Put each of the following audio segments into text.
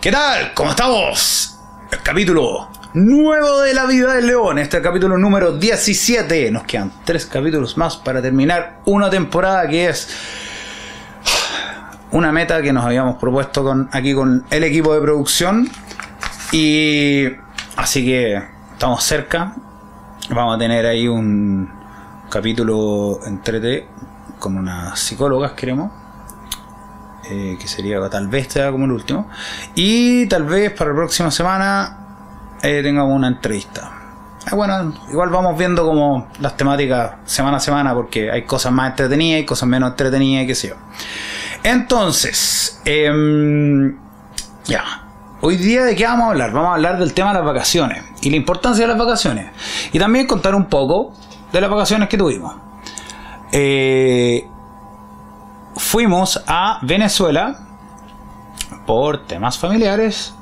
¿Qué tal? ¿Cómo estamos? El capítulo nuevo de la vida del león. Este es el capítulo número 17. Nos quedan tres capítulos más para terminar una temporada que es una meta que nos habíamos propuesto con, aquí con el equipo de producción. Y así que estamos cerca. Vamos a tener ahí un capítulo entre con unas psicólogas, queremos. Eh, que sería tal vez sea como el último. Y tal vez para la próxima semana eh, tengamos una entrevista. Ah, bueno, igual vamos viendo como las temáticas semana a semana porque hay cosas más entretenidas y cosas menos entretenidas y qué sé yo. Entonces, em, ya. Hoy día de qué vamos a hablar? Vamos a hablar del tema de las vacaciones y la importancia de las vacaciones. Y también contar un poco de las vacaciones que tuvimos. Eh, fuimos a Venezuela por temas familiares.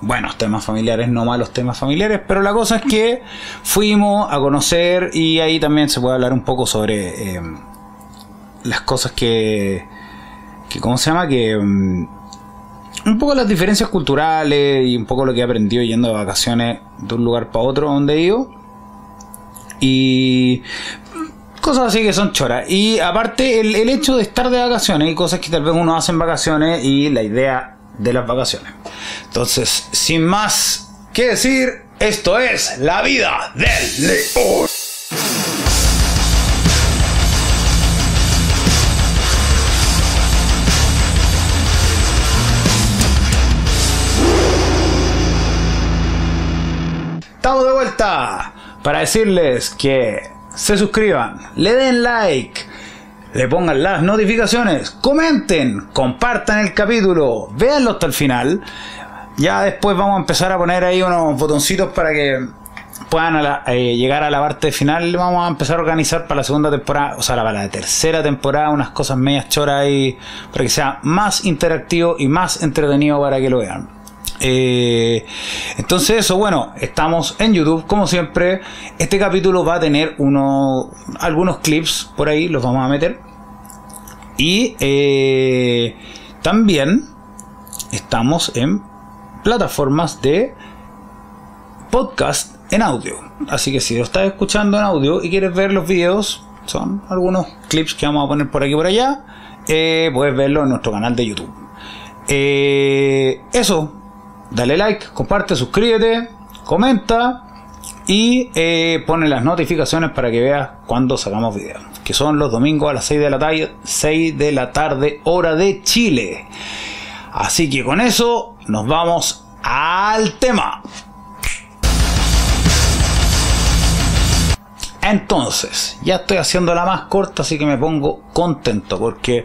Buenos temas familiares, no malos temas familiares, pero la cosa es que fuimos a conocer y ahí también se puede hablar un poco sobre eh, las cosas que, que, ¿cómo se llama? Que um, un poco las diferencias culturales y un poco lo que he aprendido yendo de vacaciones de un lugar para otro donde he ido. Y cosas así que son choras. Y aparte, el, el, hecho de estar de vacaciones y cosas que tal vez uno hace en vacaciones y la idea de las vacaciones. Entonces, sin más que decir, esto es la vida del león. Estamos de vuelta para decirles que se suscriban, le den like, le pongan las notificaciones, comenten, compartan el capítulo, véanlo hasta el final. Ya después vamos a empezar a poner ahí unos botoncitos para que puedan eh, llegar a la parte final. Vamos a empezar a organizar para la segunda temporada, o sea, para la tercera temporada, unas cosas medias choras ahí para que sea más interactivo y más entretenido para que lo vean. Eh, entonces eso, bueno, estamos en YouTube como siempre. Este capítulo va a tener uno, algunos clips por ahí, los vamos a meter. Y eh, también estamos en plataformas de podcast en audio. Así que si lo estás escuchando en audio y quieres ver los videos, son algunos clips que vamos a poner por aquí y por allá, eh, puedes verlo en nuestro canal de YouTube. eso, dale like, comparte, suscríbete, comenta y eh, pone las notificaciones para que veas cuando sacamos videos. Que son los domingos a las 6 de la tarde, 6 de la tarde, hora de Chile. Así que con eso nos vamos al tema. Entonces, ya estoy haciendo la más corta, así que me pongo contento porque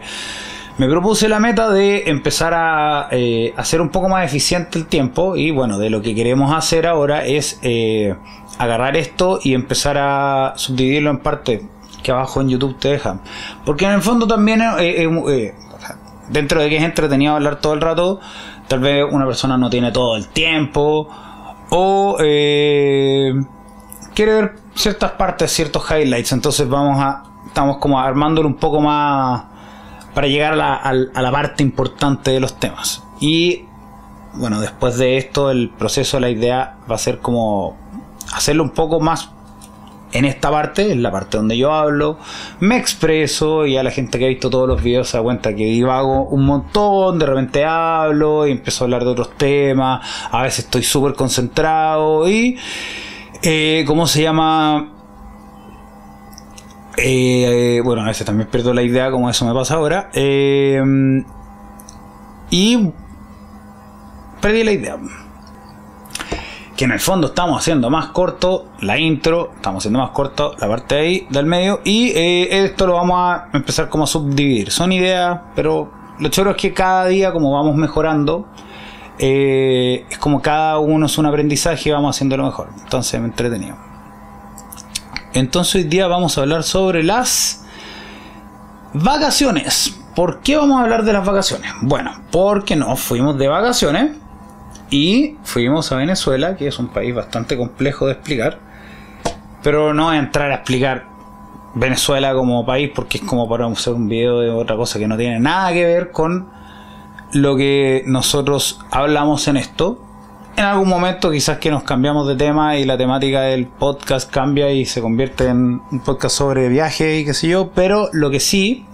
me propuse la meta de empezar a eh, hacer un poco más eficiente el tiempo y bueno, de lo que queremos hacer ahora es eh, agarrar esto y empezar a subdividirlo en partes que abajo en YouTube te dejan. Porque en el fondo también, eh, dentro de que es entretenido hablar todo el rato, tal vez una persona no tiene todo el tiempo o quiere ver ciertas partes, ciertos highlights, entonces vamos a, estamos como armándolo un poco más para llegar a la, a la, parte importante de los temas. Y bueno, después de esto, el proceso, la idea va a ser como hacerlo un poco más en esta parte, en la parte donde yo hablo, me expreso y a la gente que ha visto todos los videos se da cuenta que divago un montón, de repente hablo y empiezo a hablar de otros temas, a veces estoy súper concentrado y, eh, ¿cómo se llama? Eh, bueno, a veces también pierdo la idea, como eso me pasa ahora. Eh, y perdí la idea. Que en el fondo estamos haciendo más corto la intro, estamos haciendo más corto la parte de ahí del medio. Y eh, esto lo vamos a empezar como a subdividir. Son ideas, pero lo choro es que cada día, como vamos mejorando, es como cada uno es un aprendizaje y vamos haciendo lo mejor. Entonces me entretenido. Entonces hoy día vamos a hablar sobre las vacaciones. ¿Por qué vamos a hablar de las vacaciones? Bueno, porque nos fuimos de vacaciones y fuimos a Venezuela, que es un país bastante complejo de explicar. Pero no voy a entrar a explicar Venezuela como país porque es como para hacer un video de otra cosa que no tiene nada que ver con lo que nosotros hablamos en esto. En algún momento quizás que nos cambiamos de tema y la temática del podcast cambia y se convierte en un podcast sobre viaje y qué sé yo, pero lo que sí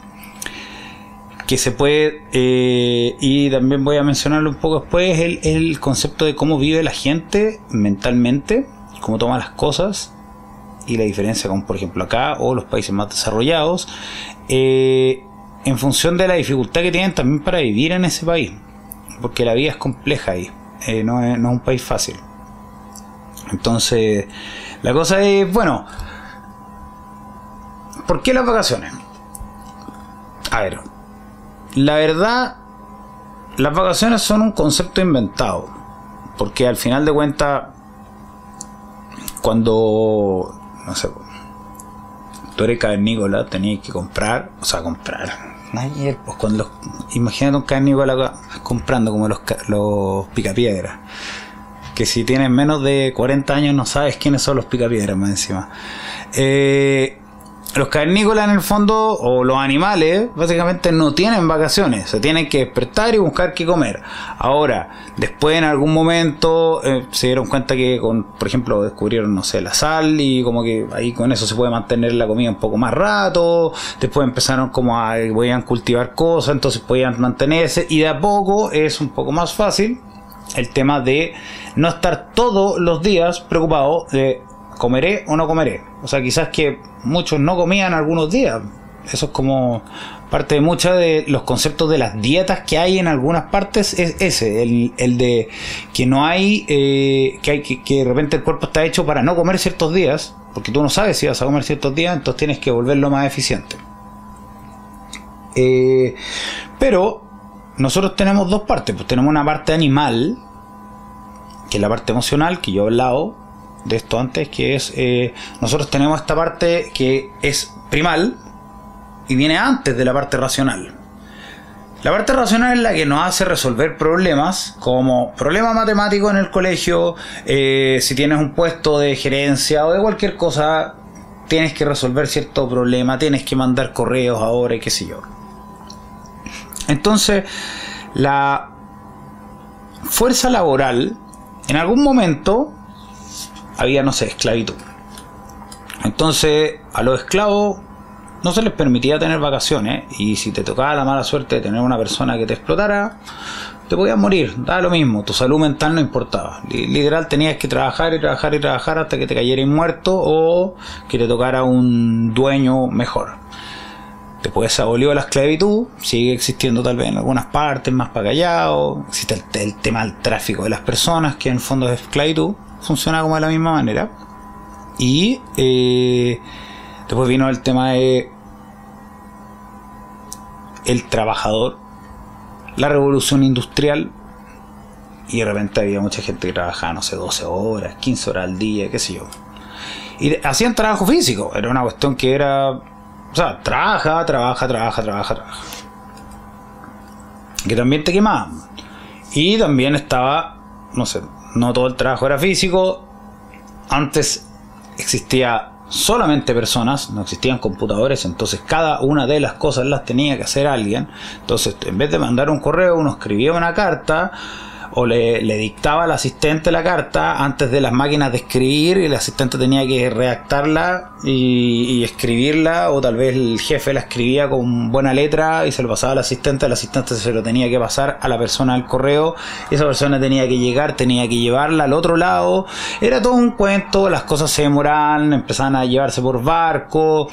que se puede, eh, y también voy a mencionarlo un poco después, es el, concepto de cómo vive la gente mentalmente, cómo toma las cosas y la diferencia con, por ejemplo, acá o los países más desarrollados, eh, en función de la dificultad que tienen también para vivir en ese país, porque la vida es compleja ahí, eh, no, es, no es un país fácil. Entonces, la cosa es, bueno, ¿por qué las vacaciones? A ver, la verdad, las vacaciones son un concepto inventado. Porque al final de cuentas, cuando, no sé, tú eres cavernícola, tenías que comprar, o sea, comprar. Ayer, pues cuando los, imagínate un cavernícola comprando como los, los picapiedras. Que si tienes menos de 40 años no sabes quiénes son los picapiedras más encima. Eh, los carnícolas en el fondo, o los animales, básicamente no tienen vacaciones, se tienen que despertar y buscar qué comer. Ahora, después en algún momento eh, se dieron cuenta que, con, por ejemplo, descubrieron, no sé, la sal y como que ahí con eso se puede mantener la comida un poco más rato. Después empezaron como a, podían cultivar cosas, entonces podían mantenerse y de a poco es un poco más fácil el tema de no estar todos los días preocupado de comeré o no comeré. O sea, quizás que muchos no comían algunos días. Eso es como parte de muchos de los conceptos de las dietas que hay en algunas partes es ese, el, de que no hay, eh, que hay que, de repente el cuerpo está hecho para no comer ciertos días, porque tú no sabes si vas a comer ciertos días, entonces tienes que volverlo más eficiente. Eh, pero nosotros tenemos dos partes, pues tenemos una parte animal, que es la parte emocional, que yo he hablado, de esto antes, que es, eh, nosotros tenemos esta parte que es primal y viene antes de la parte racional. La parte racional es la que nos hace resolver problemas, como problemas matemáticos en el colegio, eh, si tienes un puesto de gerencia o de cualquier cosa, tienes que resolver cierto problema, tienes que mandar correos ahora y qué sé yo. Entonces, la fuerza laboral, en algún momento, había, no sé, esclavitud. Entonces, a los esclavos no se les permitía tener vacaciones y si te tocaba la mala suerte de tener una persona que te explotara, te podías morir, da lo mismo, tu salud mental no importaba. Literal tenías que trabajar y trabajar y trabajar hasta que te cayeras muerto o que te tocara un dueño mejor. Después se abolió la esclavitud, sigue existiendo tal vez en algunas partes más para callado, existe el, el tema del tráfico de las personas, que en fondo es esclavitud funciona como de la misma manera. Y eh, después vino el tema de el trabajador, la revolución industrial. Y de repente había mucha gente que trabajaba, no sé, 12 horas, 15 horas al día, qué sé yo. Y hacían trabajo físico, era una cuestión que era. O sea, trabaja, trabaja, trabaja, trabaja, trabaja. Que también te quemaban. Y también estaba, no sé, no todo el trabajo era físico. Antes existía solamente personas, no existían computadores, entonces cada una de las cosas las tenía que hacer alguien. Entonces, en vez de mandar un correo, uno escribía una carta o le, dictaba al asistente la carta antes de las máquinas de escribir y el asistente tenía que redactarla y, escribirla o tal vez el jefe la escribía con buena letra y se lo pasaba al asistente, el asistente se lo tenía que pasar a la persona del correo, esa persona tenía que llegar, tenía que llevarla al otro lado, era todo un cuento, las cosas se demoraban, empezaban a llevarse por barco,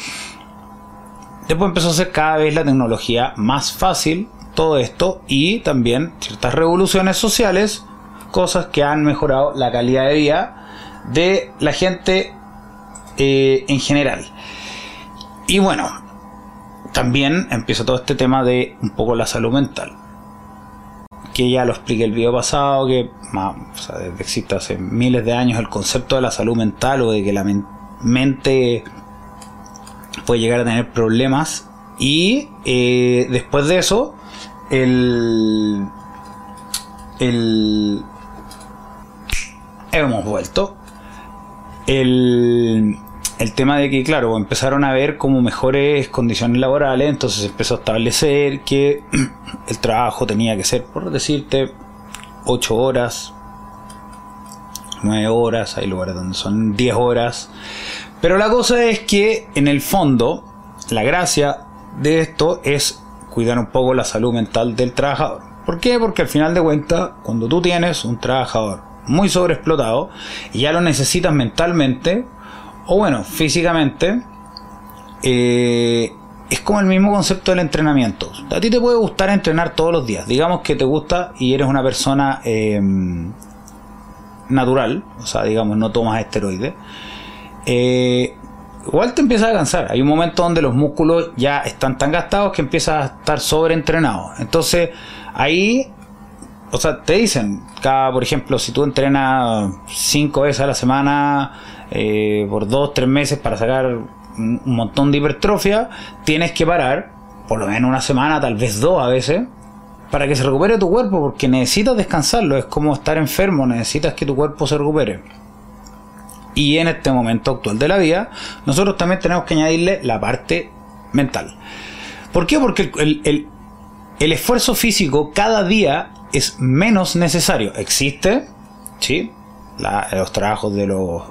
después empezó a ser cada vez la tecnología más fácil todo esto y también ciertas revoluciones sociales, cosas que han mejorado la calidad de vida de la gente eh, en general. Y bueno, también empieza todo este tema de un poco la salud mental. Que ya lo expliqué el video pasado, que existe hace miles de años el concepto de la salud mental o de que la mente puede llegar a tener problemas. Y eh, después de eso, el, el hemos vuelto. El, el tema de que, claro, empezaron a ver como mejores condiciones laborales, entonces empezó a establecer que el trabajo tenía que ser, por decirte, 8 horas, 9 horas, hay lugares donde son 10 horas. Pero la cosa es que, en el fondo, la gracia de esto es cuidar un poco la salud mental del trabajador. ¿Por qué? Porque al final de cuentas, cuando tú tienes un trabajador muy sobreexplotado y ya lo necesitas mentalmente, o bueno, físicamente, eh, es como el mismo concepto del entrenamiento. A ti te puede gustar entrenar todos los días. Digamos que te gusta y eres una persona eh, natural, o sea, digamos, no tomas esteroides. Eh, igual te empiezas a cansar. Hay un momento donde los músculos ya están tan gastados que empiezas a estar sobreentrenado. Entonces, ahí, o sea, te dicen, cada, por ejemplo, si tú entrenas cinco veces a la semana eh, por dos, tres meses para sacar un montón de hipertrofia, tienes que parar por lo menos una semana, tal vez dos a veces, para que se recupere tu cuerpo, porque necesitas descansarlo, es como estar enfermo, necesitas que tu cuerpo se recupere. Y en este momento actual de la vida, nosotros también tenemos que añadirle la parte mental. ¿Por qué? Porque el, el esfuerzo físico cada día es menos necesario. Existe, ¿sí? los trabajos de los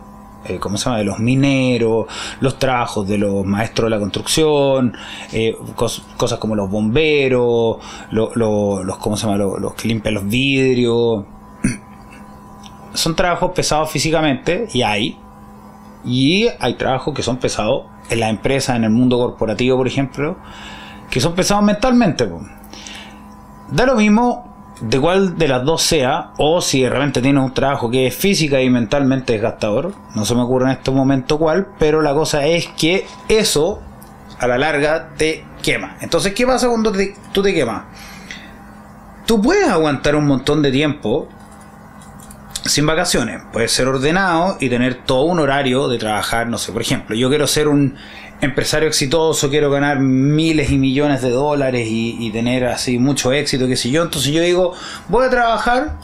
eh, ¿cómo se llama? de los mineros, los trabajos de los maestros de la construcción, eh, cosas como los bomberos, los, ¿cómo se llama? Los, que limpian los vidrios. Son trabajos pesados físicamente y hay. Y hay trabajos que son pesados en la empresa, en el mundo corporativo, por ejemplo, que son pesados mentalmente. Da lo mismo de cuál de las dos sea, o si de repente tienes un trabajo que es física y mentalmente desgastador, no se me ocurre en este momento cuál, pero la cosa es que eso a la larga te quema. Entonces, ¿qué pasa cuando tú te quemas? Tú puedes aguantar un montón de tiempo sin vacaciones, puedes ser ordenado y tener todo un horario de trabajar, no sé, por ejemplo, yo quiero ser un empresario exitoso, quiero ganar miles y millones de dólares y, tener así mucho éxito, qué sé yo. Entonces yo digo, voy a trabajar,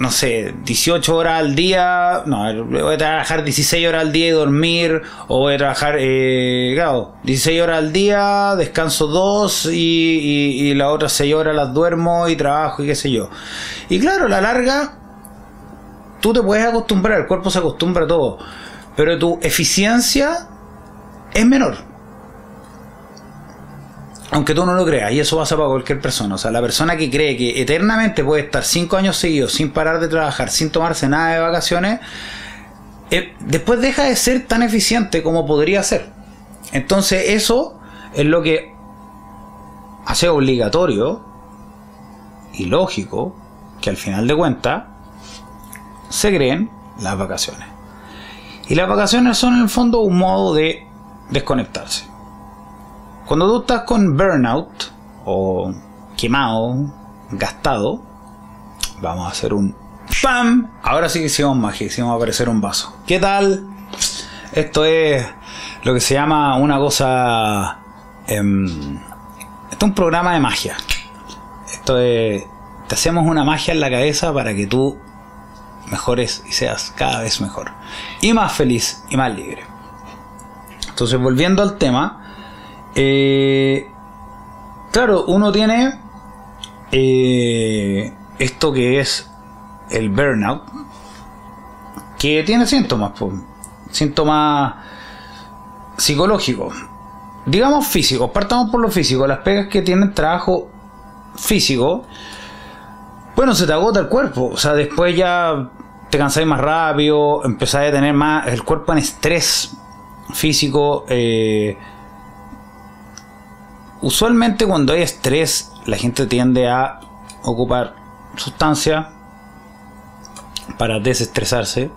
no sé, 18 horas al día, no, voy a trabajar 16 horas al día y dormir, o voy a trabajar, eh, claro, 16 horas al día, descanso 2 y, y, las otras 6 horas las duermo y trabajo y qué sé yo. Y claro, la larga, tú te puedes acostumbrar, el cuerpo se acostumbra a todo, pero tu eficiencia es menor. Aunque tú no lo creas, y eso pasa para cualquier persona. O sea, la persona que cree que eternamente puede estar cinco años seguidos sin parar de trabajar, sin tomarse nada de vacaciones, eh, después deja de ser tan eficiente como podría ser. Entonces, eso es lo que hace obligatorio y lógico que al final de cuentas se creen las vacaciones. Y las vacaciones son en el fondo un modo de desconectarse. Cuando tú estás con burnout o quemado, gastado, vamos a hacer un ¡Pam! Ahora sí que hicimos magia, hicimos aparecer un vaso. ¿Qué tal? Esto es lo que se llama una cosa. Em, esto es un programa de magia. Esto es. Te hacemos una magia en la cabeza para que tú mejores y seas cada vez mejor. Y más feliz y más libre. Entonces, volviendo al tema, eh, claro, uno tiene eh, esto que es el burnout, que tiene síntomas, síntomas psicológicos, digamos físicos, partamos por lo físico, las pegas que tienen trabajo físico, bueno, se te agota el cuerpo, o sea, después ya te cansáis más rápido, empezáis a tener más el cuerpo en estrés físico. Eh, usualmente cuando hay estrés, la gente tiende a ocupar sustancias para desestresarse.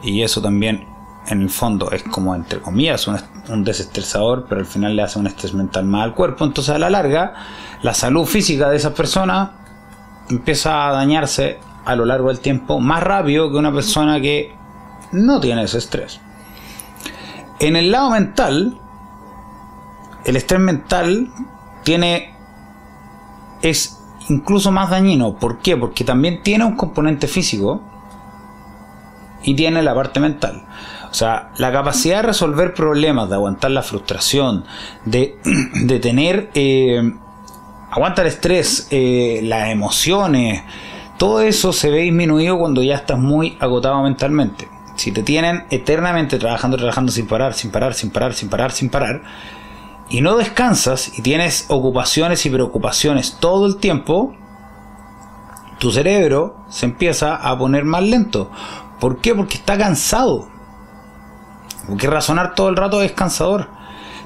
Y eso también, en el fondo, es como, entre comillas, un, un desestresador, pero al final le hace un estrés mental más al cuerpo. Entonces, a la larga, la salud física de esas personas empieza a dañarse a lo largo del tiempo más rápido que una persona que no tiene ese estrés. En el lado mental, el estrés mental tiene es incluso más dañino. ¿Por qué? Porque también tiene un componente físico y tiene la parte mental. O sea, la capacidad de resolver problemas, de aguantar la frustración, de, de tener... Eh, aguanta el estrés, eh, las emociones, todo eso se ve disminuido cuando ya estás muy agotado mentalmente. Si te tienen eternamente trabajando, trabajando sin parar, sin parar, sin parar, sin parar, sin parar, y no descansas y tienes ocupaciones y preocupaciones todo el tiempo, tu cerebro se empieza a poner más lento. ¿Por qué? Porque está cansado. Porque razonar todo el rato es cansador.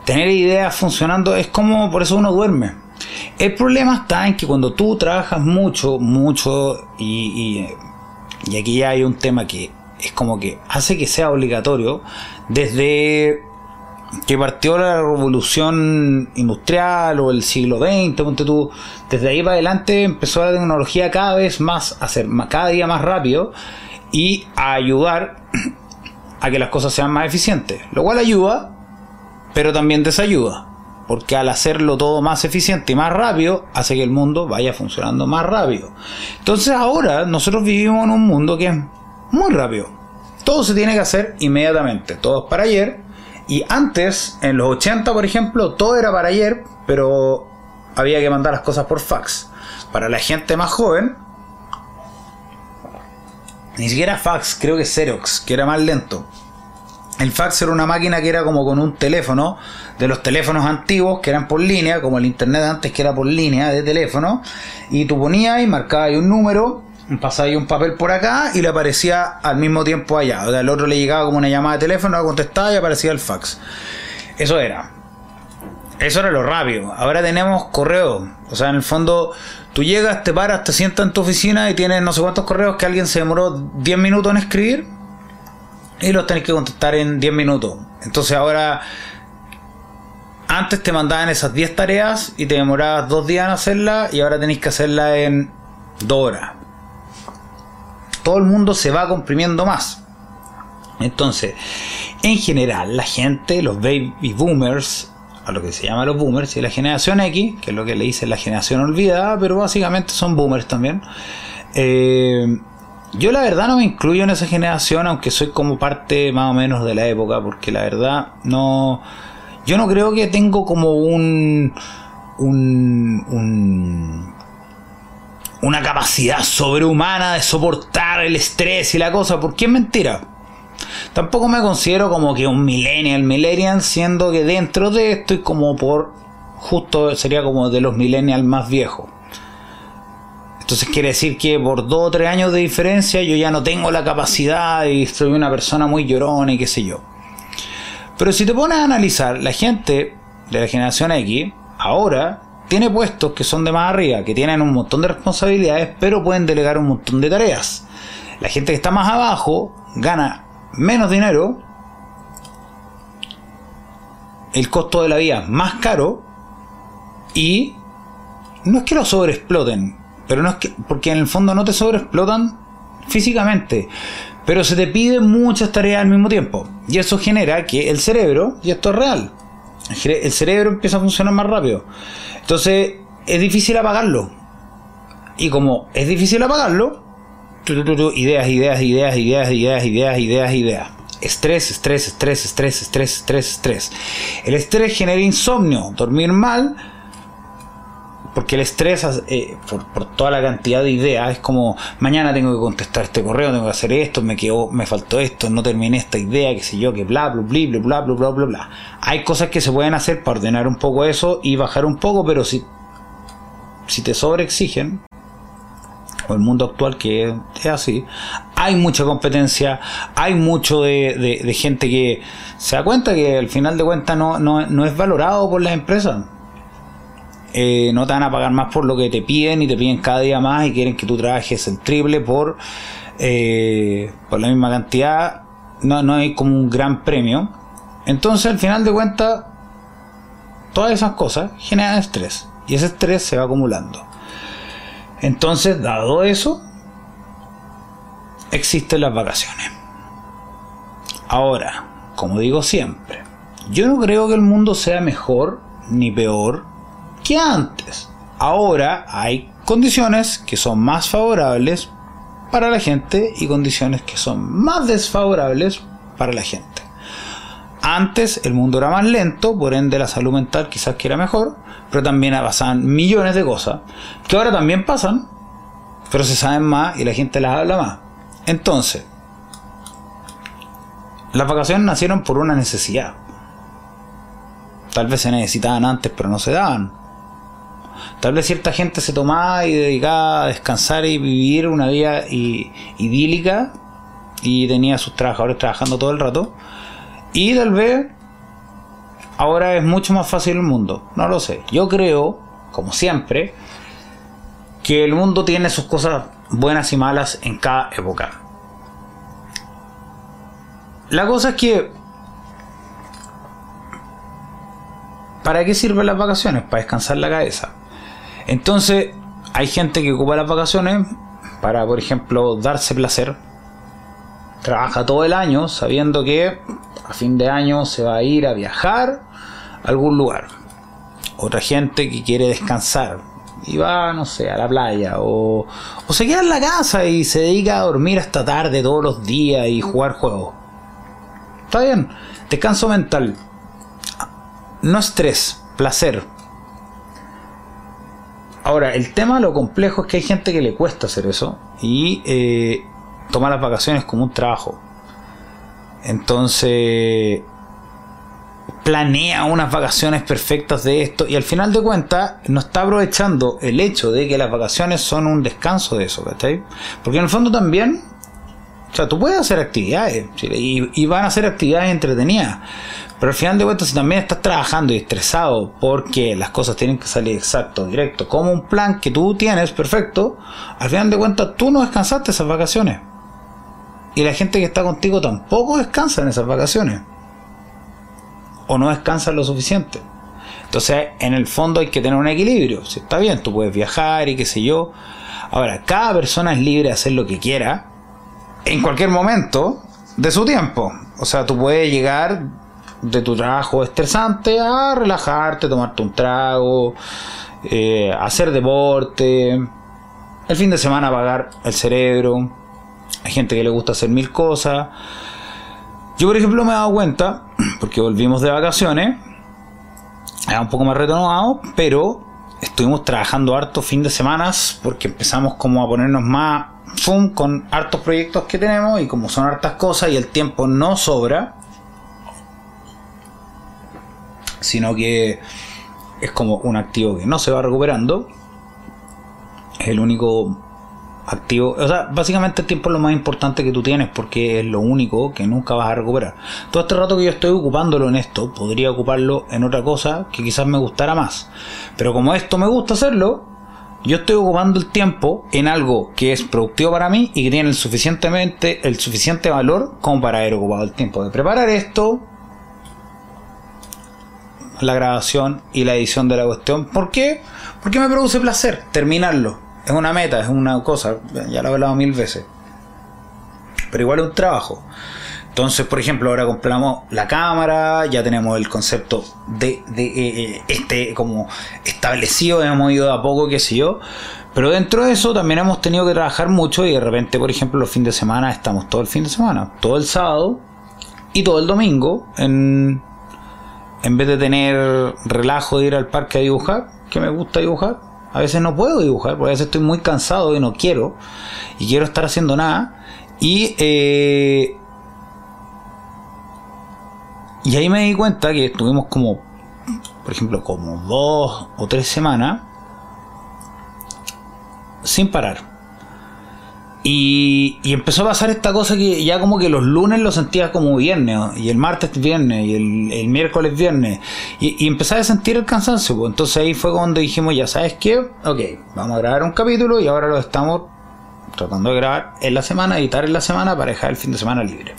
Tener ideas funcionando es como por eso uno duerme. El problema está en que cuando tú trabajas mucho, mucho, y, y, aquí ya hay un tema que es como que hace que sea obligatorio desde que partió la revolución industrial o el siglo XX, desde ahí para adelante empezó la tecnología cada vez más a ser cada día más rápido y a ayudar a que las cosas sean más eficientes, lo cual ayuda, pero también desayuda porque al hacerlo todo más eficiente y más rápido, hace que el mundo vaya funcionando más rápido. Entonces ahora nosotros vivimos en un mundo que es muy rápido. Todo se tiene que hacer inmediatamente, todo es para ayer. Y antes, en los 80 por ejemplo, todo era para ayer, pero había que mandar las cosas por fax. Para la gente más joven, ni siquiera fax, creo que Xerox, que era más lento. El fax era una máquina que era como con un teléfono, de los teléfonos antiguos que eran por línea, como el internet antes que era por línea de teléfono, y tú ponías y marcabas un número, pasabas un papel por acá y le aparecía al mismo tiempo allá. O sea, al otro le llegaba como una llamada de teléfono, lo contestaba y aparecía el fax. Eso era. Eso era lo rápido. Ahora tenemos correo. O sea, en el fondo, tú llegas, te paras, te sientas en tu oficina y tienes no sé cuántos correos que alguien se demoró 10 minutos en escribir y los tenés que contestar en 10 minutos. Entonces ahora, antes te mandaban esas 10 tareas y te demorabas 2 días en hacerlas y ahora tenéis que hacerlas en 2 horas. Todo el mundo se va comprimiendo más. Entonces, en general, la gente, los baby boomers, a lo que se llama los boomers, y la generación X, que es lo que le dice la generación olvidada, pero básicamente son boomers también. Eh, yo la verdad no me incluyo en esa generación, aunque soy como parte más o menos de la época, porque la verdad no... Yo no creo que tengo como un... un, un una capacidad sobrehumana de soportar el estrés y la cosa, porque es mentira. Tampoco me considero como que un millennial, millennial, siendo que dentro de esto y como por justo sería como de los millennials más viejos. Entonces quiere decir que por dos o tres años de diferencia yo ya no tengo la capacidad y soy una persona muy llorona y qué sé yo. Pero si te pones a analizar, la gente de la generación X ahora tiene puestos que son de más arriba, que tienen un montón de responsabilidades, pero pueden delegar un montón de tareas. La gente que está más abajo gana menos dinero, el costo de la vida más caro y no es que lo sobreexploten, pero no es que, porque en el fondo no te sobreexplotan físicamente, pero se te piden muchas tareas al mismo tiempo. Y eso genera que el cerebro, y esto es real, el cerebro empieza a funcionar más rápido. Entonces es difícil apagarlo. Y como es difícil apagarlo, ideas, ideas, ideas, ideas, ideas, ideas, ideas, ideas. Estrés, estrés, estrés, estrés, estrés, estrés, estrés. El estrés genera insomnio, dormir mal, porque el estrés, eh, por, toda la cantidad de ideas, es como mañana tengo que contestar este correo, tengo que hacer esto, me quedó, me faltó esto, no terminé esta idea, qué sé yo, que bla, bla, bla, bla, bla, bla, bla, bla. Hay cosas que se pueden hacer para ordenar un poco eso y bajar un poco, pero si, si te sobreexigen, o el mundo actual que es así, hay mucha competencia, hay mucho de, de gente que se da cuenta que al final de cuentas no, no, no es valorado por las empresas eh, no te van a pagar más por lo que te piden y te piden cada día más y quieren que tú trabajes el triple por, eh, por la misma cantidad. No, no hay como un gran premio. Entonces, al final de cuentas, todas esas cosas generan estrés y ese estrés se va acumulando. Entonces, dado eso, existen las vacaciones. Ahora, como digo siempre, yo no creo que el mundo sea mejor ni peor que antes. Ahora hay condiciones que son más favorables para la gente y condiciones que son más desfavorables para la gente. Antes el mundo era más lento, por ende la salud mental quizás que era mejor, pero también pasaban millones de cosas, que ahora también pasan, pero se saben más y la gente las habla más. Entonces, las vacaciones nacieron por una necesidad. Tal vez se necesitaban antes, pero no se daban. Tal vez cierta gente se tomaba y dedicaba a descansar y vivir una vida idílica y tenía a sus trabajadores trabajando todo el rato. Y tal vez ahora es mucho más fácil el mundo. No lo sé. Yo creo, como siempre, que el mundo tiene sus cosas buenas y malas en cada época. La cosa es que... ¿Para qué sirven las vacaciones? Para descansar la cabeza. Entonces, hay gente que ocupa las vacaciones para, por ejemplo, darse placer. Trabaja todo el año sabiendo que a fin de año se va a ir a viajar a algún lugar. Otra gente que quiere descansar y va, no sé, a la playa o, se queda en la casa y se dedica a dormir hasta tarde todos los días y jugar juegos. Está bien, descanso mental. No estrés, placer. Ahora, el tema, lo complejo es que hay gente que le cuesta hacer eso y eh, toma las vacaciones como un trabajo. Entonces, planea unas vacaciones perfectas de esto y al final de cuentas no está aprovechando el hecho de que las vacaciones son un descanso de eso, ¿cachai? Porque en el fondo también, o sea, tú puedes hacer actividades y, y van a ser actividades entretenidas, pero al final de cuentas, si también estás trabajando y estresado porque las cosas tienen que salir exacto, directo, como un plan que tú tienes perfecto, al final de cuentas tú no descansaste esas vacaciones. Y la gente que está contigo tampoco descansa en esas vacaciones. O no descansa lo suficiente. Entonces, en el fondo hay que tener un equilibrio. Si está bien, tú puedes viajar y qué sé yo. Ahora, cada persona es libre de hacer lo que quiera en cualquier momento de su tiempo. O sea, tú puedes llegar de tu trabajo estresante a relajarte, tomarte un trago, eh, hacer deporte, el fin de semana apagar el cerebro. Hay gente que le gusta hacer mil cosas. Yo, por ejemplo, me he dado cuenta, porque volvimos de vacaciones, era un poco más retomado, pero estuvimos trabajando harto fin de semanas porque empezamos como a ponernos más fum con hartos proyectos que tenemos y como son hartas cosas y el tiempo no sobra, sino que es como un activo que no se va recuperando. Es el único activo. O sea, básicamente el tiempo es lo más importante que tú tienes porque es lo único que nunca vas a recuperar. Todo este rato que yo estoy ocupándolo en esto, podría ocuparlo en otra cosa que quizás me gustara más. Pero como esto me gusta hacerlo, yo estoy ocupando el tiempo en algo que es productivo para mí y que tiene el suficientemente el suficiente valor como para haber ocupado el tiempo de preparar esto, la grabación y la edición de la cuestión. ¿Por qué? Porque me produce placer terminarlo. Es una meta, es una cosa, ya lo he hablado mil veces. Pero igual es un trabajo. Entonces, por ejemplo, ahora compramos la cámara, ya tenemos el concepto de, de eh, eh, este como establecido, hemos ido a poco, qué sé yo. Pero dentro de eso también hemos tenido que trabajar mucho y de repente, por ejemplo, los fines de semana estamos todo el fin de semana, todo el sábado y todo el domingo en, en vez de tener relajo de ir al parque a dibujar, que me gusta dibujar, a veces no puedo dibujar, porque a veces estoy muy cansado y no quiero, y quiero estar haciendo nada. Y, eh, y ahí me di cuenta que estuvimos como, por ejemplo, como dos o tres semanas sin parar. Y, empezó a pasar esta cosa que ya como que los lunes lo sentías como viernes, y el martes viernes, y el, miércoles viernes, y, y empecé a sentir el cansancio. Pues. Entonces ahí fue cuando dijimos, ya sabes qué, ok, vamos a grabar un capítulo y ahora lo estamos tratando de grabar en la semana, editar en la semana para dejar el fin de semana libre.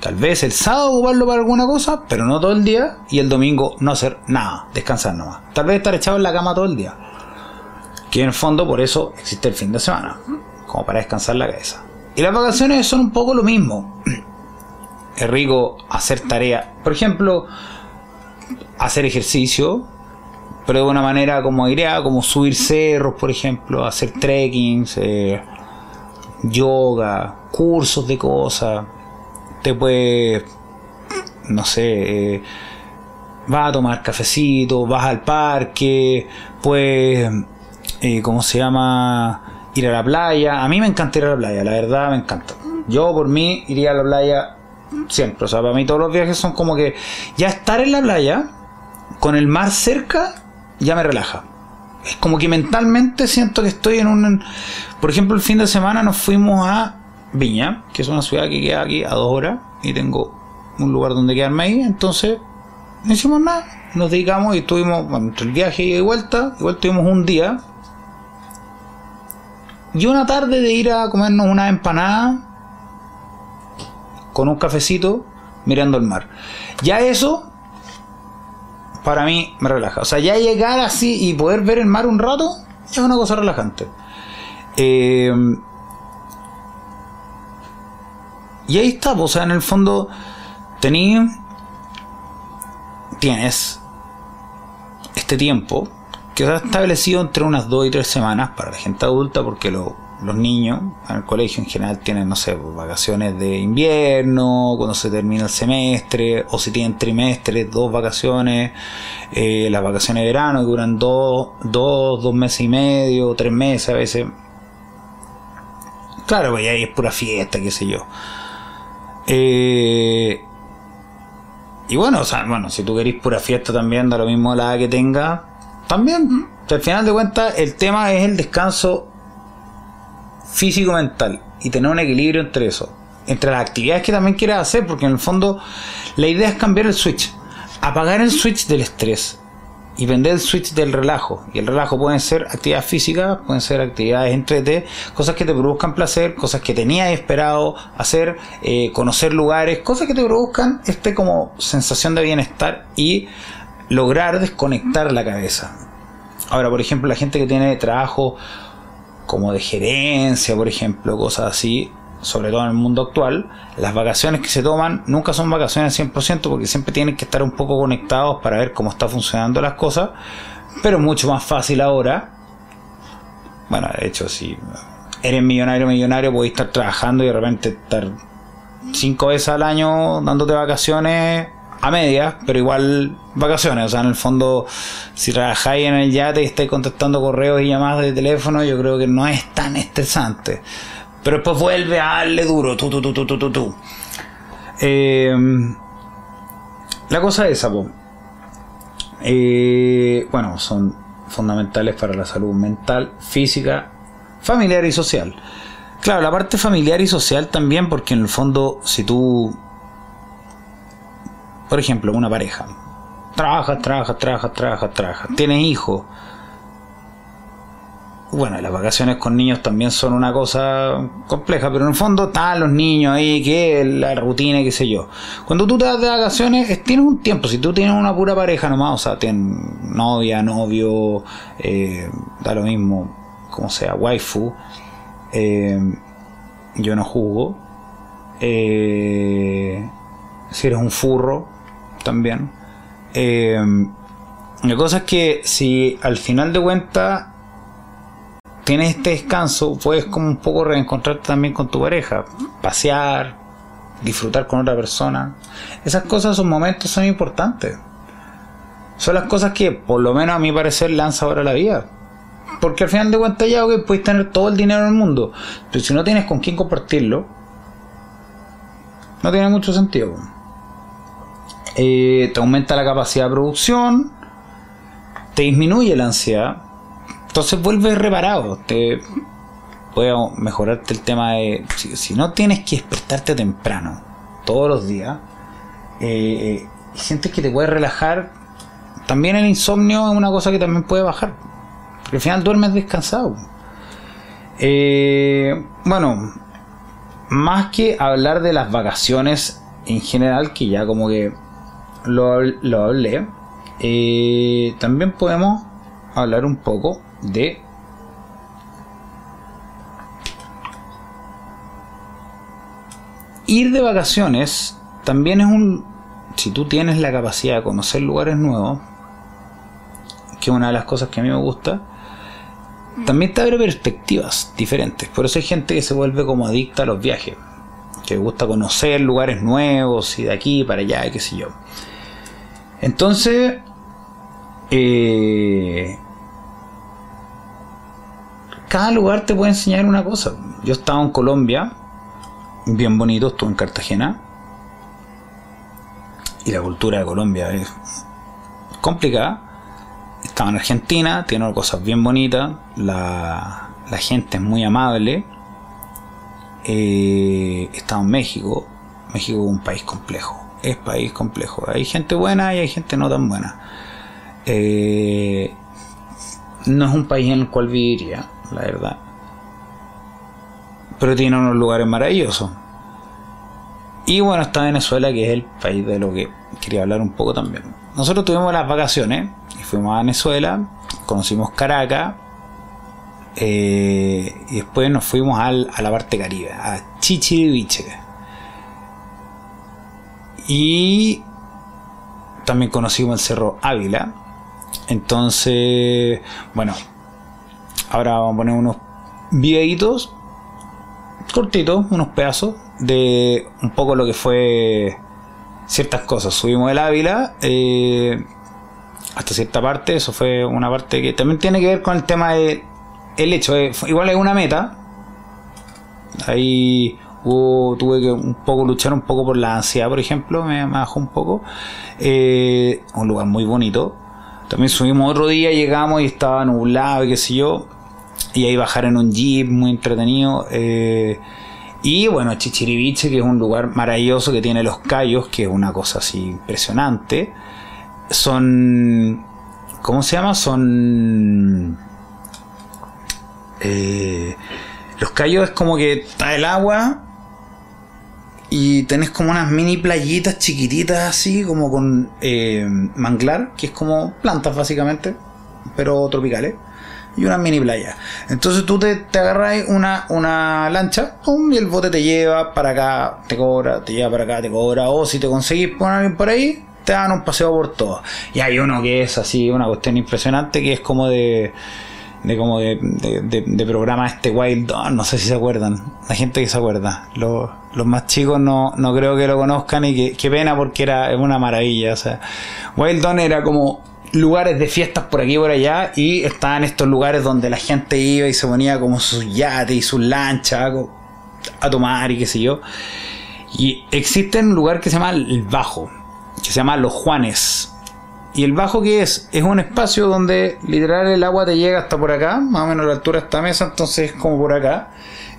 Tal vez el sábado ocuparlo para alguna cosa, pero no todo el día, y el domingo no hacer nada, descansar nomás. Tal vez estar echado en la cama todo el día. Que en el fondo por eso existe el fin de semana como para descansar la cabeza. Y las vacaciones son un poco lo mismo. Es rico hacer tareas, por ejemplo, hacer ejercicio, pero de una manera como diría, como subir cerros, por ejemplo, hacer trekking, eh, yoga, cursos de cosas. Te puedes no sé, eh, vas a tomar cafecito, vas al parque, pues, ¿cómo se llama? Ir a la playa. A mí me encanta ir a la playa, la verdad me encanta. Yo por mí iría a la playa siempre. O sea, para mí todos los viajes son como que ya estar en la playa, con el mar cerca, ya me relaja. Es como que mentalmente siento que estoy en un... Por ejemplo, el fin de semana nos fuimos a Viña, que es una ciudad que queda aquí a dos horas, y tengo un lugar donde quedarme ahí, entonces no hicimos nada, nos dedicamos y estuvimos, bueno, entre el viaje y vuelta, igual tuvimos un día, y una tarde de ir a comernos una empanada con un cafecito mirando el mar. Ya eso, para mí, me relaja. O sea, ya llegar así y poder ver el mar un rato, es una cosa relajante. Eh, y ahí está, pues, o sea, en el fondo, tení, tienes este tiempo que se ha establecido entre unas dos y tres semanas para la gente adulta, porque lo los niños en el colegio en general tienen, no sé, vacaciones de invierno, cuando se termina el semestre, o si tienen trimestres, dos vacaciones, eh, las vacaciones de verano que duran dos, dos, dos meses y medio, tres meses a veces. Claro, pues ahí es pura fiesta, qué sé yo. Eh, y bueno, o sea, bueno, si tú querés pura fiesta también, da lo mismo la edad que tenga, también. al final de cuentas, el tema es el descanso físico-mental y tener un equilibrio entre eso, entre las actividades que también quieras hacer, porque en el fondo la idea es cambiar el switch, apagar el switch del estrés y vender el switch del relajo. Y el relajo pueden ser actividades físicas, pueden ser actividades entre t cosas que te produzcan placer, cosas que tenías esperado hacer, eh, conocer lugares, cosas que te produzcan este como sensación de bienestar y lograr desconectar la cabeza. Ahora, por ejemplo, la gente que tiene trabajo como de gerencia, por ejemplo, cosas así, sobre todo en el mundo actual, las vacaciones que se toman nunca son vacaciones 100% porque siempre tienen que estar un poco conectados para ver cómo están funcionando las cosas, pero mucho más fácil ahora. Bueno, de hecho, si eres millonario, millonario, podés estar trabajando y de repente estar cinco veces al año dándote vacaciones a medias, pero igual vacaciones. O sea, en el fondo, si trabajáis en el yate y estáis contestando correos y llamadas de teléfono, yo creo que no es tan estresante. Pero después vuelve a darle duro, tú, tú, tú, tú, tú, tú. La cosa es esa, eh, bueno, son fundamentales para la salud mental, física, familiar y social. Claro, la parte familiar y social también, porque en el fondo, si tú por ejemplo, una pareja. Trabaja, trabaja, trabaja, trabaja, trabaja. Tienes hijos. Bueno, las vacaciones con niños también son una cosa compleja, pero en el fondo están los niños ahí, que la rutina, qué sé yo. Cuando tú te das de vacaciones, tienes un tiempo. Si tú tienes una pura pareja nomás, o sea, tienes novia, novio, eh, da lo mismo, como sea, waifu, eh, yo no juzgo. Eh, si eres un furro, también. Eh, la cosa es que si al final de cuentas tienes este descanso, puedes como un poco reencontrarte también con tu pareja, pasear, disfrutar con otra persona. Esas cosas, esos momentos son importantes. Son las cosas que, por lo menos a mi parecer, lanza ahora la vida. Porque al final de cuentas ya que puedes tener todo el dinero del mundo, pero si no tienes con quién compartirlo, no tiene mucho sentido. Eh, te aumenta la capacidad de producción, te disminuye la ansiedad, entonces vuelves reparado, te puede mejorarte el tema de si, no tienes que despertarte temprano todos los días eh, y sientes que te puedes relajar, también el insomnio es una cosa que también puede bajar, porque al final duermes descansado. Eh, bueno, más que hablar de las vacaciones en general, que ya como que lo, lo hablé, eh, también podemos hablar un poco de ir de vacaciones también es un si tú tienes la capacidad de conocer lugares nuevos que es una de las cosas que a mí me gusta también te abre perspectivas diferentes. Por eso hay gente que se vuelve como adicta a los viajes que le gusta conocer lugares nuevos y de aquí para allá, y qué sé yo. Entonces, eh, cada lugar te puede enseñar una cosa. Yo estaba en Colombia, bien bonito, estuve en Cartagena. Y la cultura de Colombia es complicada. Estaba en Argentina, tiene cosas bien bonitas. La, gente es muy amable. Eh, estaba en México. México es un país complejo. Es país complejo. Hay gente buena y hay gente no tan buena. Eh, no es un país en el cual viviría la verdad. Pero tiene unos lugares maravillosos. Y bueno, está Venezuela, que es el país de lo que quería hablar un poco también. Nosotros tuvimos las vacaciones y fuimos a Venezuela, conocimos Caracas eh, y después nos fuimos al, a la parte caribe, a Chichiriviche. Y también conocimos el Cerro Ávila. Entonces, bueno, Ahora vamos a poner unos videitos cortitos, unos pedazos de un poco lo que fue ciertas cosas. Subimos el Ávila eh, hasta cierta parte, eso fue una parte que también tiene que ver con el tema de el hecho, eh, igual es una meta. Ahí tuve que un poco luchar un poco por la ansiedad, por ejemplo, me, bajó un poco. Eh, un lugar muy bonito. También subimos otro día, llegamos y estaba nublado y qué sé yo y ahí bajar en un jeep muy entretenido. Eh, y bueno, Chichiriviche, que es un lugar maravilloso que tiene los callos, que es una cosa así impresionante. Son. ¿Cómo se llama? Son. Eh, los callos es como que está el agua y tenés como unas mini playitas chiquititas así, como con eh, manglar, que es como plantas básicamente, pero tropicales y una mini playa. Entonces tú te, te agarras una, una lancha y el bote te lleva para acá, te cobra, te lleva para acá, te cobra. O si te conseguís poner por ahí, te dan un paseo por todo. Y hay uno que es así, una cuestión impresionante, que es como de de como de, de, programa este Wild Dawn, no sé si se acuerdan, la gente que se acuerda, los, los más chicos no, no creo que lo conozcan y que, qué pena porque era una maravilla, o sea, Wild Dawn era como lugares de fiestas por aquí y por allá y estaban estos lugares donde la gente iba y se ponía como sus yates y sus lanchas a tomar y qué sé yo. Y existe un lugar que se llama el Bajo, que se llama Los Juanes. Y el Bajo que es? Es un espacio donde literal el agua te llega hasta por acá, más o menos la altura de esta mesa, entonces es como por acá.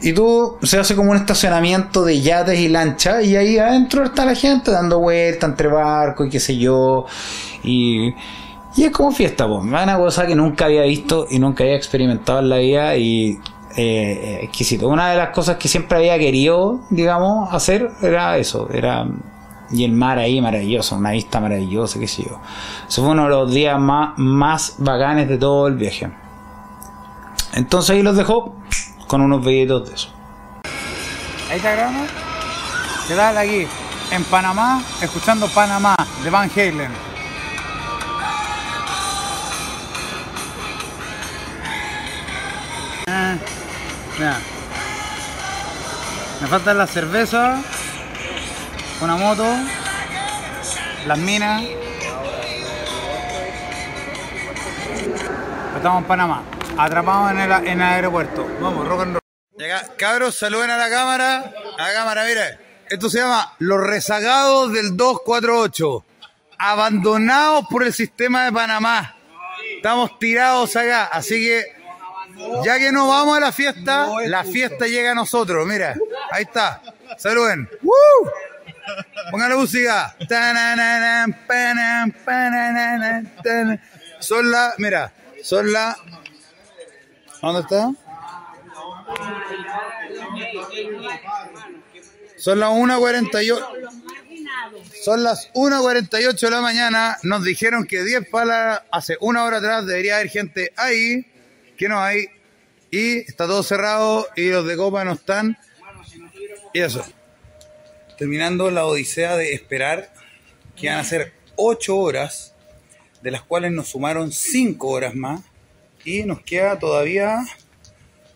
Y tú se hace como un estacionamiento de yates y lanchas y ahí adentro está la gente dando vueltas entre barcos y qué sé yo. Y y es como fiesta, pues. Una cosa que nunca había visto y nunca había experimentado en la vida y eh, exquisito. Una de las cosas que siempre había querido, digamos, hacer era eso. Era y el mar ahí maravilloso, una vista maravillosa, qué sé yo. Eso fue uno de los días más, más bacanes de todo el viaje. Entonces ahí los dejó con unos videitos de eso. Ahí está grabando. ¿Qué tal aquí? En Panamá, escuchando Panamá de Van Halen. Me faltan las cervezas, una moto, las minas. Estamos en Panamá, atrapados en el, en el aeropuerto. Vamos, rock and roll. cabros, saluden a la cámara. A la cámara, mire. Esto se llama Los rezagados del 248. Abandonados por el sistema de Panamá. Estamos tirados acá, así que ya que no vamos a la fiesta, la fiesta llega a nosotros. Mira, ahí está. Saluden. Pongan la música. Son las, mira, son las. ¿Dónde está? Son las 1.48. Son las 1.48 de la mañana. Nos dijeron que 10 palas hace una hora atrás debería haber gente ahí que no hay y está todo cerrado y los de Copa no están. Y eso. Terminando la odisea de esperar, que van a ser ocho horas, de las cuales nos sumaron cinco horas más y nos queda todavía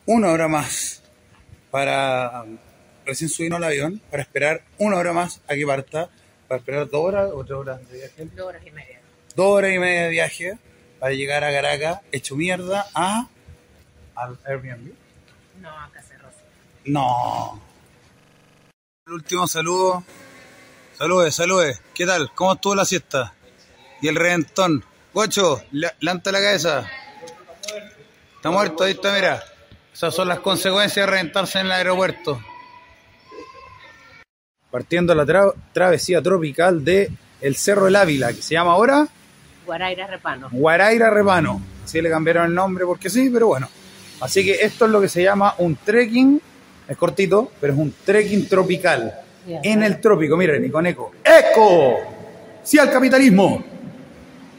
una hora más para recién subimos al avión para esperar una hora más a que parta, para esperar dos horas o tres horas de viaje. Dos horas y media. Dos horas y media de viaje para llegar a Caracas, hecho mierda a al Airbnb. No, acá se rosa. No. El último saludo. Saludes, saludes. ¿Qué tal? ¿Cómo estuvo la siesta? Y el reventón. Guacho, la- levanta la cabeza. Está muerto, ahí está, mira. Esas son las consecuencias de reventarse en el aeropuerto. Partiendo la tra- travesía tropical de el Cerro El Ávila, que se llama ahora Guaraira Repano. Guaraira Repano. Así le cambiaron el nombre porque sí, pero bueno. Así que esto es lo que se llama un trekking. Es cortito, pero es un trekking tropical. En el trópico, miren, y con eco. ¡Eco! ¡Sí al capitalismo!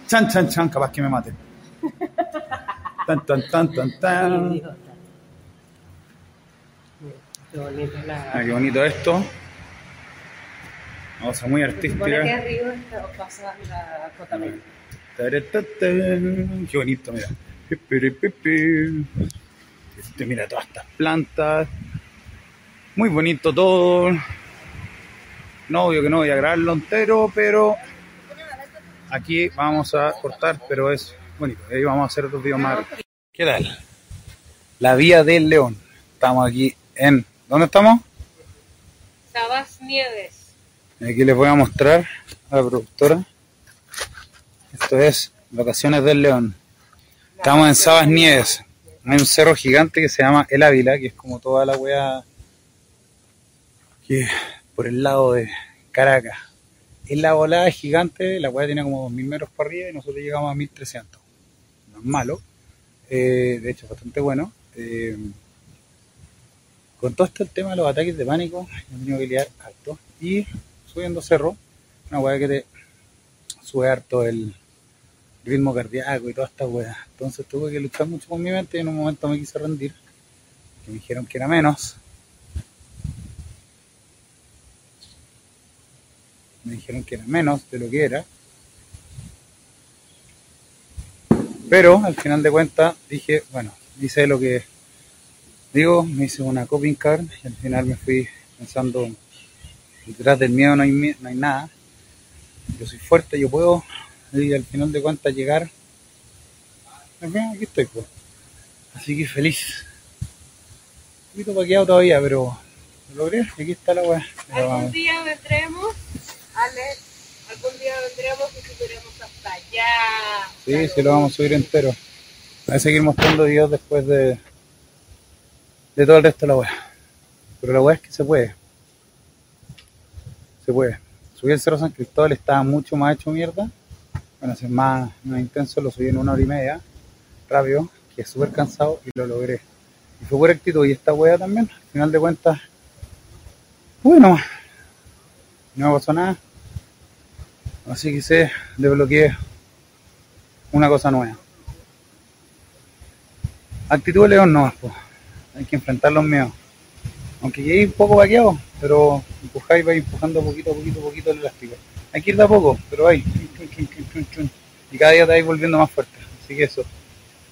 Chan, chan, chan, capaz que me maten. Tan, tan, tan, tan, tan. Qué bonito la. Ah, qué bonito esto. Una cosa muy artística. arriba está- pasa la. Qué bonito, mira. Este, mira todas estas plantas. Muy bonito todo. No, obvio que no voy a grabarlo entero, pero aquí vamos a cortar, pero es bonito. Ahí vamos a hacer otros videos más. ¿Qué tal? La vía del León. Estamos aquí en. ¿Dónde estamos? Sabas Nieves. Aquí les voy a mostrar a la productora. Esto es Locaciones del León. Estamos en Sabas Nieves. Hay un cerro gigante que se llama El Ávila, que es como toda la weá por el lado de Caracas. Es la volada gigante, la weá tiene como 2.000 metros para arriba y nosotros llegamos a 1.300. No es malo, eh, de hecho bastante bueno. Eh, con todo esto el tema de los ataques de pánico, he tenido que liar harto. Y subiendo cerro, una weá que te sube harto el ritmo cardíaco y toda esta weá. Entonces tuve que luchar mucho con mi mente y en un momento me quise rendir. Que me dijeron que era menos. Me dijeron que era menos de lo que era. Pero al final de cuentas dije, bueno, hice lo que digo, me hice una coping card y al final me fui pensando, detrás del miedo no hay, no hay nada. Yo soy fuerte, yo puedo y al final de cuentas llegar. Aquí estoy, pues. Así que feliz. Un poquito paqueado todavía, pero lo logré aquí está la weá. Algún día vendremos, Alex. Algún día vendremos y subiremos hasta allá. Sí, sí lo vamos a subir entero. Voy a seguir mostrando videos después de, de todo el resto de la web. Pero la web es que se puede. Se puede. Subí el Cerro San Cristóbal, estaba mucho más hecho mierda. Bueno, es más, más intenso, lo subí en una hora y media, rápido, que es súper cansado y lo logré. Y fue por actitud y esta wea también, al final de cuentas, bueno, no me pasó nada. Así que se desbloqueé una cosa nueva. Actitud de león no, pues. hay que enfrentar los miedos. Aunque llegué un poco vaqueado, pero empujáis, vais empujando poquito a poquito, poquito el elástico. Hay que ir de a poco, pero chun. Y cada día te vais volviendo más fuerte. Así que eso.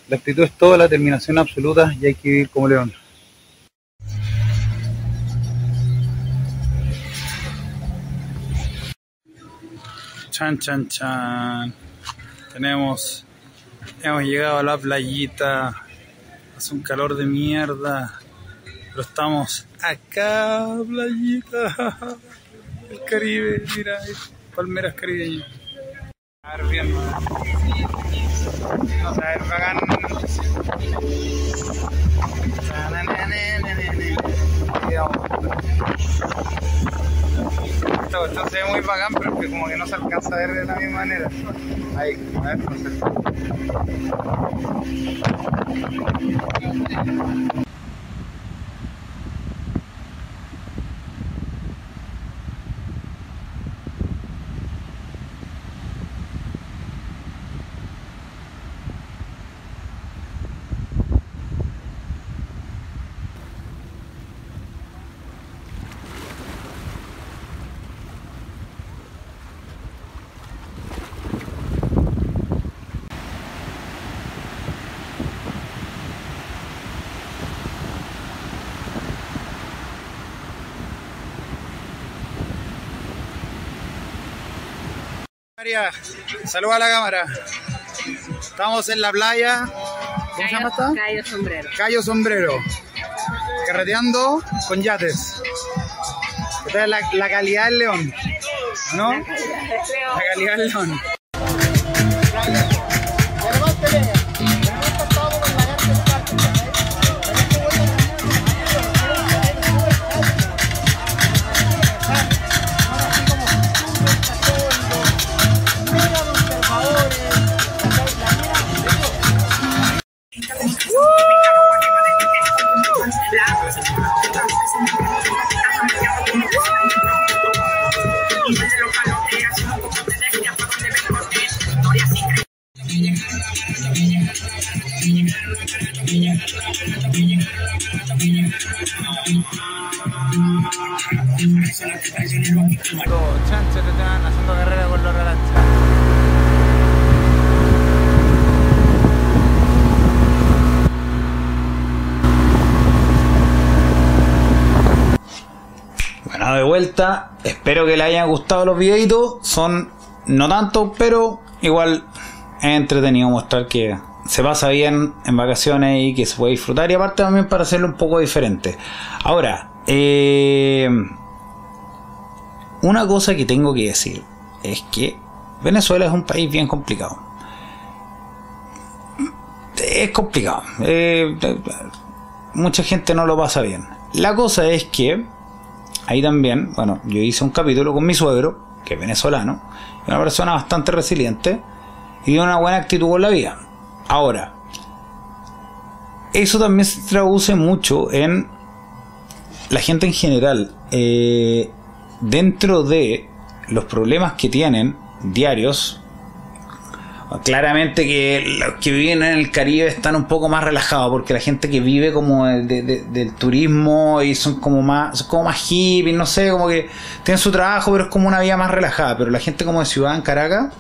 La actitud es todo, la determinación absoluta y hay que vivir como león. Chan, chan, chan. Tenemos, hemos llegado a la playita. Hace un calor de mierda. Pero estamos acá, playita. El Caribe, mira, palmeras caribeñas. A ver bien. Vamos a ver, vamos. Esta cuestión muy bacán, pero es que como que no se alcanza a ver de la misma manera. Ahí, a ver, no sé. María, saluda a la cámara. Estamos en la playa. ¿Cómo se llama esta? Cayo sombrero. Cayo Sombrero. Carreteando con yates. Esta es la, la calidad del león. ¿No? La calidad del león. Chancho Espero que les hayan gustado los videitos. Son no tanto, pero igual es entretenido mostrar que se pasa bien en vacaciones y que se puede disfrutar. Y aparte también para hacerlo un poco diferente. Ahora, eh, una cosa que tengo que decir es que Venezuela es un país bien complicado. Es complicado. Eh, mucha gente no lo pasa bien. La cosa es que ahí también, bueno, yo hice un capítulo con mi suegro, que es venezolano, una persona bastante resiliente y de una buena actitud con la vida. Ahora, eso también se traduce mucho en la gente en general. Eh, dentro de los problemas que tienen diarios, claramente que los que viven en el Caribe están un poco más relajados porque la gente que vive como de- de- del turismo y son como más son como más hippies, no sé, como que tienen su trabajo pero es como una vida más relajada, pero la gente como de ciudad en Caracas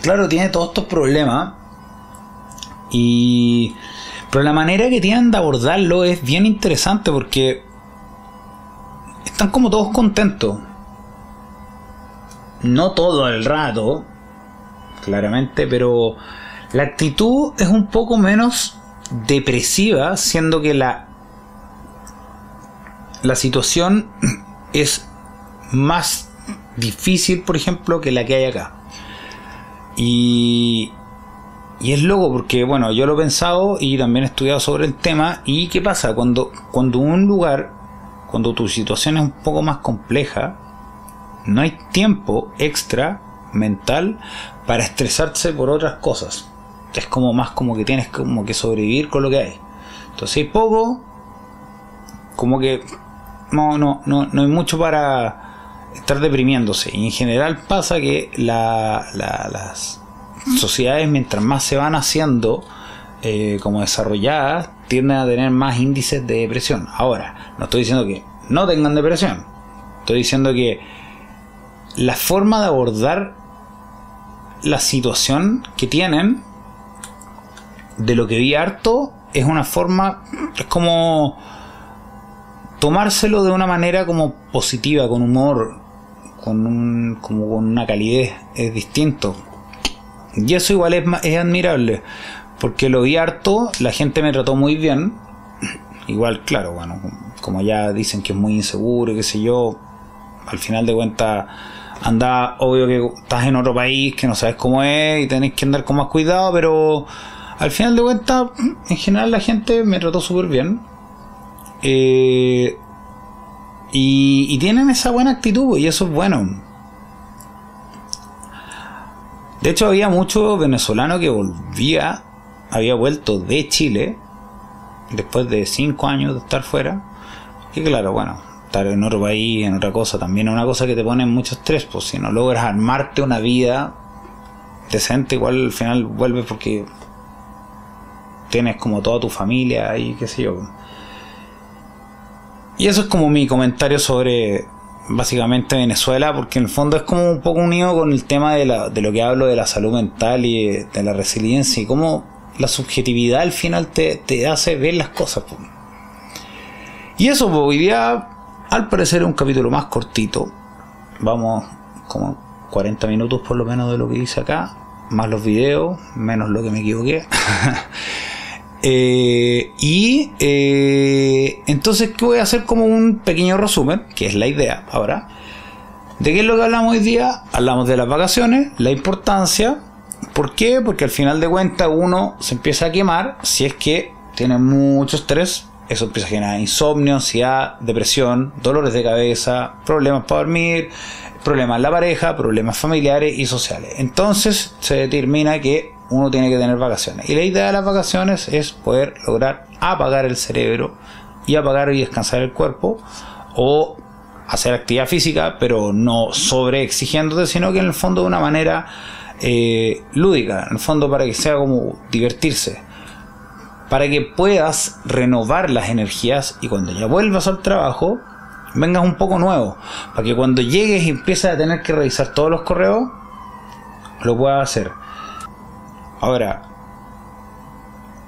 claro, tiene todos estos problemas y pero la manera que tienen de abordarlo es bien interesante porque están como todos contentos. No todo el rato, claramente, pero la actitud es un poco menos depresiva, siendo que la, la situación es más difícil, por ejemplo, que la que hay acá. Y, y es loco porque, bueno, yo lo he pensado y también he estudiado sobre el tema. ¿Y qué pasa? Cuando, cuando un lugar, cuando tu situación es un poco más compleja, no hay tiempo extra mental para estresarse por otras cosas. Es como más como que tienes como que sobrevivir con lo que hay. Entonces hay poco, como que no, no, no, no hay mucho para estar deprimiéndose. Y en general pasa que la, la- las sociedades, mientras más se van haciendo eh, como desarrolladas, tienden a tener más índices de depresión. Ahora, no estoy diciendo que no tengan depresión. Estoy diciendo que la forma de abordar la situación que tienen, de lo que vi harto, es una forma, es como tomárselo de una manera como positiva, con humor, con un, como con una calidez, es distinto. Y eso igual es, es admirable, porque lo vi harto, la gente me trató muy bien, igual, claro, bueno, como ya dicen que es muy inseguro, qué sé yo, al final de cuentas anda obvio que estás en otro país que no sabes cómo es y tenés que andar con más cuidado pero al final de cuentas en general la gente me trató súper bien. Eh, y, y tienen esa buena actitud y eso es bueno. De hecho había mucho venezolano que volvía había vuelto de Chile después de cinco años de estar fuera y claro, bueno, estar en otro país, en otra cosa, también es una cosa que te pone en mucho estrés, pues si no logras armarte una vida decente, igual al final vuelves porque tienes como toda tu familia y qué sé yo. Y eso es como mi comentario sobre básicamente Venezuela, porque en el fondo es como un poco unido con el tema de, la, de lo que hablo de la salud mental y de, la resiliencia y cómo la subjetividad al final te, te hace ver las cosas. Y eso, pues, hoy día, al parecer, un capítulo más cortito. vamos como 40 minutos por lo menos de lo que hice acá, más los videos, menos lo que me equivoqué. Eh, y eh, entonces, ¿qué voy a hacer como un pequeño resumen? Que es la idea ahora. ¿De qué es lo que hablamos hoy día? Hablamos de las vacaciones, la importancia. ¿Por qué? Porque al final de cuentas uno se empieza a quemar si es que tiene mucho estrés. Eso empieza a generar insomnio, ansiedad, depresión, dolores de cabeza, problemas para dormir, problemas en la pareja, problemas familiares y sociales. Entonces se determina que uno tiene que tener vacaciones. Y la idea de las vacaciones es poder lograr apagar el cerebro y apagar y descansar el cuerpo o hacer actividad física, pero no sobre exigiéndote, sino que en el fondo de una manera eh, lúdica, en el fondo para que sea como divertirse, para que puedas renovar las energías y cuando ya vuelvas al trabajo, vengas un poco nuevo, para que cuando llegues y empieces a tener que revisar todos los correos, lo puedas hacer. Ahora,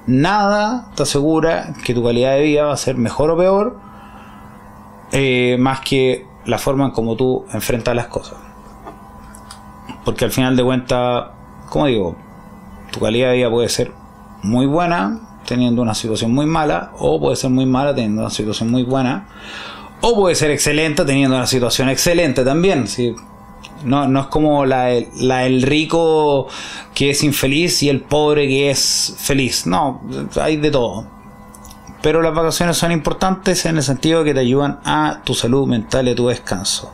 nada te asegura que tu calidad de vida va a ser mejor o peor, eh, más que la forma en como tú enfrentas las cosas. Porque al final de cuentas, como digo, tu calidad de vida puede ser muy buena teniendo una situación muy mala, o puede ser muy mala teniendo una situación muy buena, o puede ser excelente teniendo una situación excelente también. ¿sí? No, no es como la, la, el rico que es infeliz y el pobre que es feliz. No, hay de todo. Pero las vacaciones son importantes en el sentido de que te ayudan a tu salud mental y a tu descanso.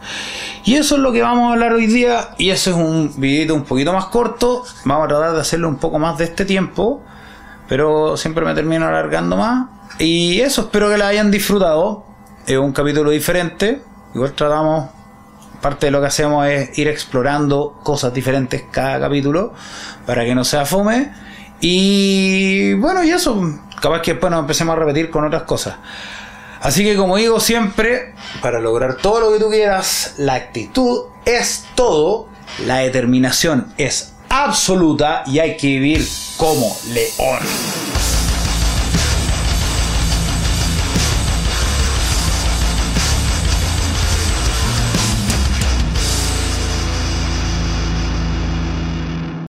Y eso es lo que vamos a hablar hoy día. Y eso es un videito un poquito más corto. Vamos a tratar de hacerlo un poco más de este tiempo. Pero siempre me termino alargando más. Y eso, espero que la hayan disfrutado. Es un capítulo diferente. Igual tratamos parte de lo que hacemos es ir explorando cosas diferentes cada capítulo para que no sea fome. Y bueno, y eso, capaz que después nos empecemos a repetir con otras cosas. Así que como digo siempre, para lograr todo lo que tú quieras, la actitud es todo, la determinación es absoluta y hay que vivir como león.